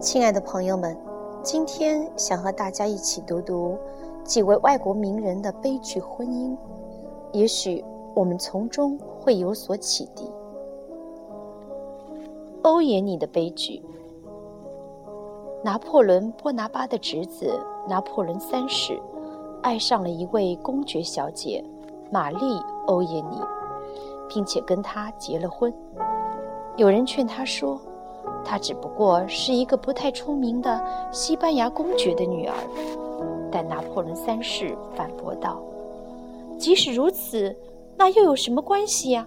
亲爱的朋友们，今天想和大家一起读读几位外国名人的悲剧婚姻，也许我们从中会有所启迪。欧也妮的悲剧。拿破仑·波拿巴的侄子拿破仑三世，爱上了一位公爵小姐玛丽·欧也妮，并且跟她结了婚。有人劝他说。她只不过是一个不太出名的西班牙公爵的女儿，但拿破仑三世反驳道：“即使如此，那又有什么关系呀？”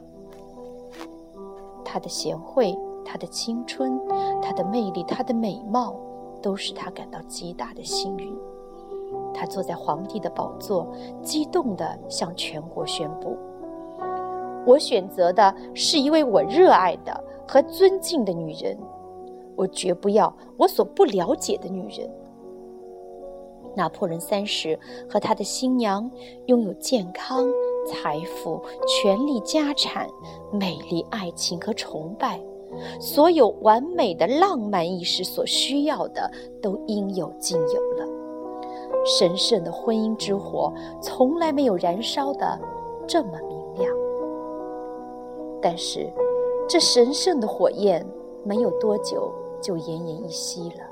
她的贤惠、她的青春、她的魅力、她的美貌，都使他感到极大的幸运。他坐在皇帝的宝座，激动地向全国宣布：“我选择的是一位我热爱的和尊敬的女人。”我绝不要我所不了解的女人。拿破仑三世和他的新娘拥有健康、财富、权力、家产、美丽、爱情和崇拜，所有完美的浪漫意识所需要的都应有尽有了。神圣的婚姻之火从来没有燃烧的这么明亮。但是，这神圣的火焰没有多久。就奄奄一息了，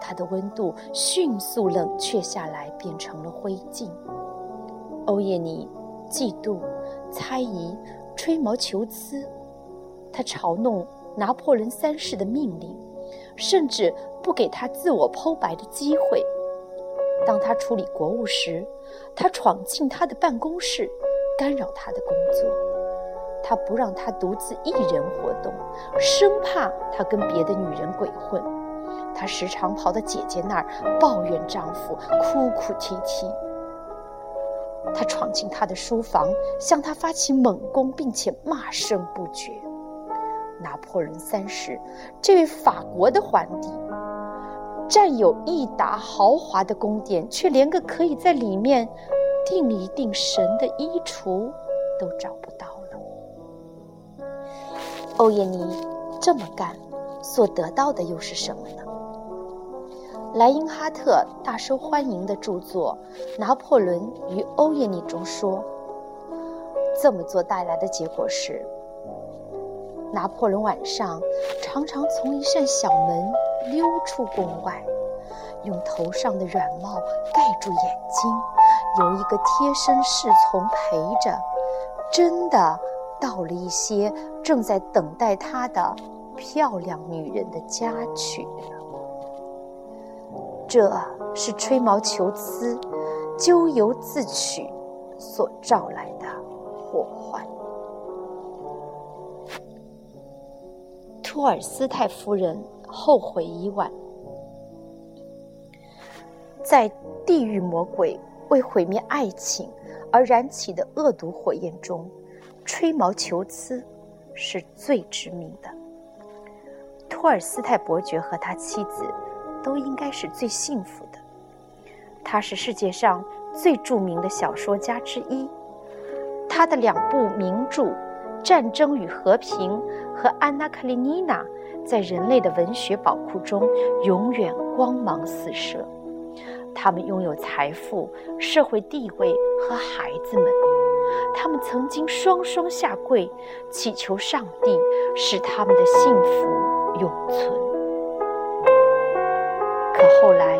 它的温度迅速冷却下来，变成了灰烬。欧耶尼嫉妒、猜疑、吹毛求疵，他嘲弄拿破仑三世的命令，甚至不给他自我剖白的机会。当他处理国务时，他闯进他的办公室，干扰他的工作。他不让他独自一人活动，生怕他跟别的女人鬼混。他时常跑到姐姐那儿抱怨丈夫，哭哭啼啼。他闯进他的书房，向他发起猛攻，并且骂声不绝。拿破仑三世，这位法国的皇帝，占有一沓豪华的宫殿，却连个可以在里面定一定神的衣橱都找不到。欧耶尼这么干，所得到的又是什么呢？莱因哈特大受欢迎的著作《拿破仑与欧耶尼》中说，这么做带来的结果是，拿破仑晚上常常从一扇小门溜出宫外，用头上的软帽盖住眼睛，由一个贴身侍从陪着，真的。到了一些正在等待他的漂亮女人的家去了，这是吹毛求疵、咎由自取所招来的祸患。托尔斯泰夫人后悔已晚，在地狱魔鬼为毁灭爱情而燃起的恶毒火焰中。吹毛求疵是最致命的。托尔斯泰伯爵和他妻子都应该是最幸福的。他是世界上最著名的小说家之一。他的两部名著《战争与和平》和《安娜·卡列尼娜》在人类的文学宝库中永远光芒四射。他们拥有财富、社会地位和孩子们。他们曾经双双下跪，祈求上帝使他们的幸福永存。可后来，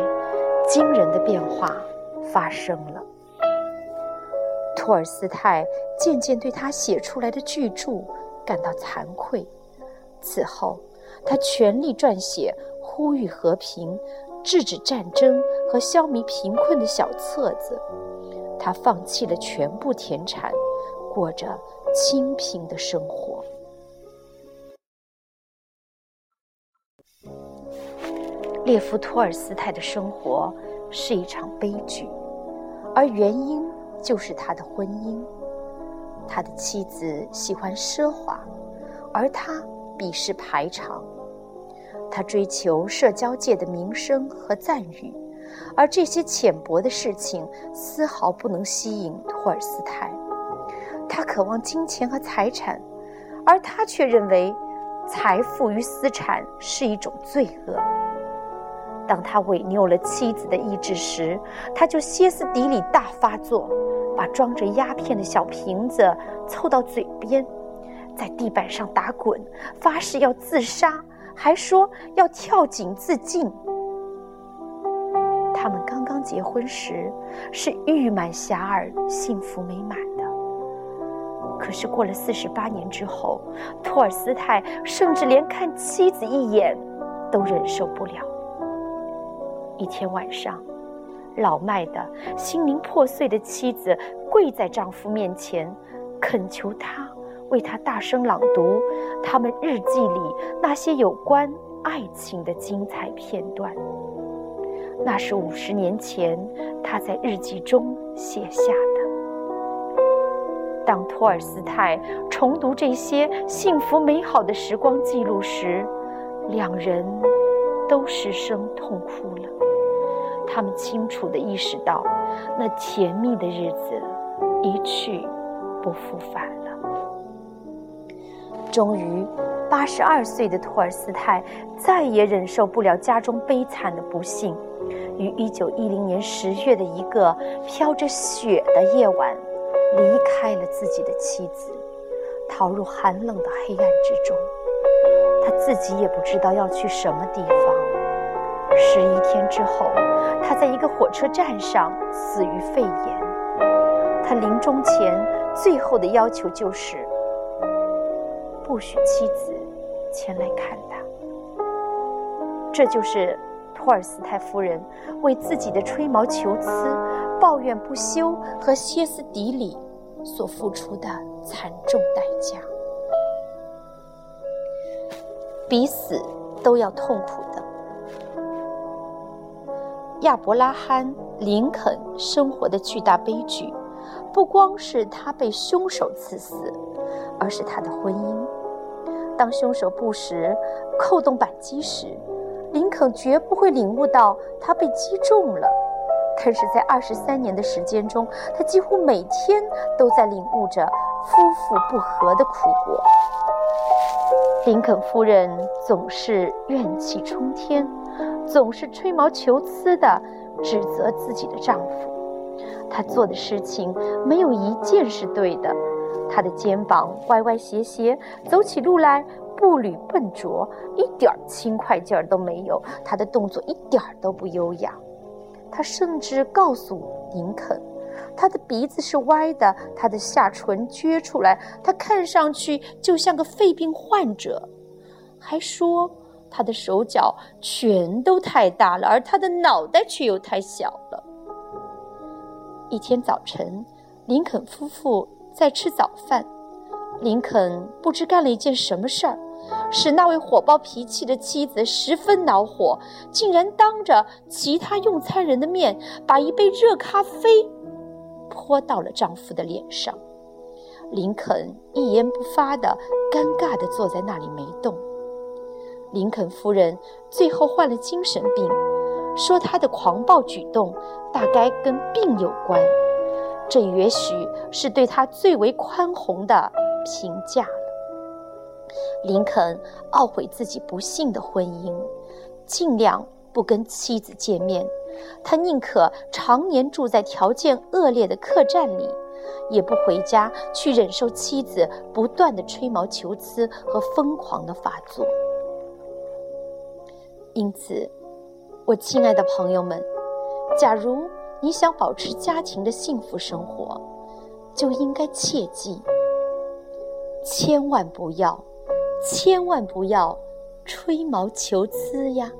惊人的变化发生了。托尔斯泰渐渐对他写出来的巨著感到惭愧。此后，他全力撰写呼吁和平、制止战争和消弭贫困的小册子。他放弃了全部田产，过着清贫的生活。列夫·托尔斯泰的生活是一场悲剧，而原因就是他的婚姻。他的妻子喜欢奢华，而他鄙视排场。他追求社交界的名声和赞誉。而这些浅薄的事情丝毫不能吸引托尔斯泰。他渴望金钱和财产，而他却认为财富与私产是一种罪恶。当他违拗了妻子的意志时，他就歇斯底里大发作，把装着鸦片的小瓶子凑到嘴边，在地板上打滚，发誓要自杀，还说要跳井自尽。他们刚刚结婚时是玉满遐迩、幸福美满的，可是过了四十八年之后，托尔斯泰甚至连看妻子一眼都忍受不了。一天晚上，老迈的、心灵破碎的妻子跪在丈夫面前，恳求他为她大声朗读他们日记里那些有关爱情的精彩片段。那是五十年前他在日记中写下的。当托尔斯泰重读这些幸福美好的时光记录时，两人都失声痛哭了。他们清楚地意识到，那甜蜜的日子一去不复返了。终于，八十二岁的托尔斯泰再也忍受不了家中悲惨的不幸，于一九一零年十月的一个飘着雪的夜晚，离开了自己的妻子，逃入寒冷的黑暗之中。他自己也不知道要去什么地方。十一天之后，他在一个火车站上死于肺炎。他临终前最后的要求就是，不许妻子前来看他。这就是托尔斯泰夫人为自己的吹毛求疵、抱怨不休和歇斯底里所付出的惨重代价。比死都要痛苦的。亚伯拉罕·林肯生活的巨大悲剧，不光是他被凶手刺死，而是他的婚姻。当凶手不时扣动扳机时，林肯绝不会领悟到他被击中了。但是在二十三年的时间中，他几乎每天都在领悟着夫妇不和的苦果。林肯夫人总是怨气冲天。总是吹毛求疵地指责自己的丈夫，她做的事情没有一件是对的。她的肩膀歪歪斜斜，走起路来步履笨拙，一点轻快劲儿都没有。他的动作一点儿都不优雅。他甚至告诉林肯，他的鼻子是歪的，他的下唇撅出来，他看上去就像个肺病患者，还说。他的手脚全都太大了，而他的脑袋却又太小了。一天早晨，林肯夫妇在吃早饭，林肯不知干了一件什么事儿，使那位火爆脾气的妻子十分恼火，竟然当着其他用餐人的面，把一杯热咖啡泼到了丈夫的脸上。林肯一言不发的，尴尬的坐在那里没动。林肯夫人最后患了精神病，说她的狂暴举动大概跟病有关。这也许是对她最为宽宏的评价。林肯懊悔自己不幸的婚姻，尽量不跟妻子见面。他宁可常年住在条件恶劣的客栈里，也不回家去忍受妻子不断的吹毛求疵和疯狂的发作。因此，我亲爱的朋友们，假如你想保持家庭的幸福生活，就应该切记，千万不要，千万不要吹毛求疵呀。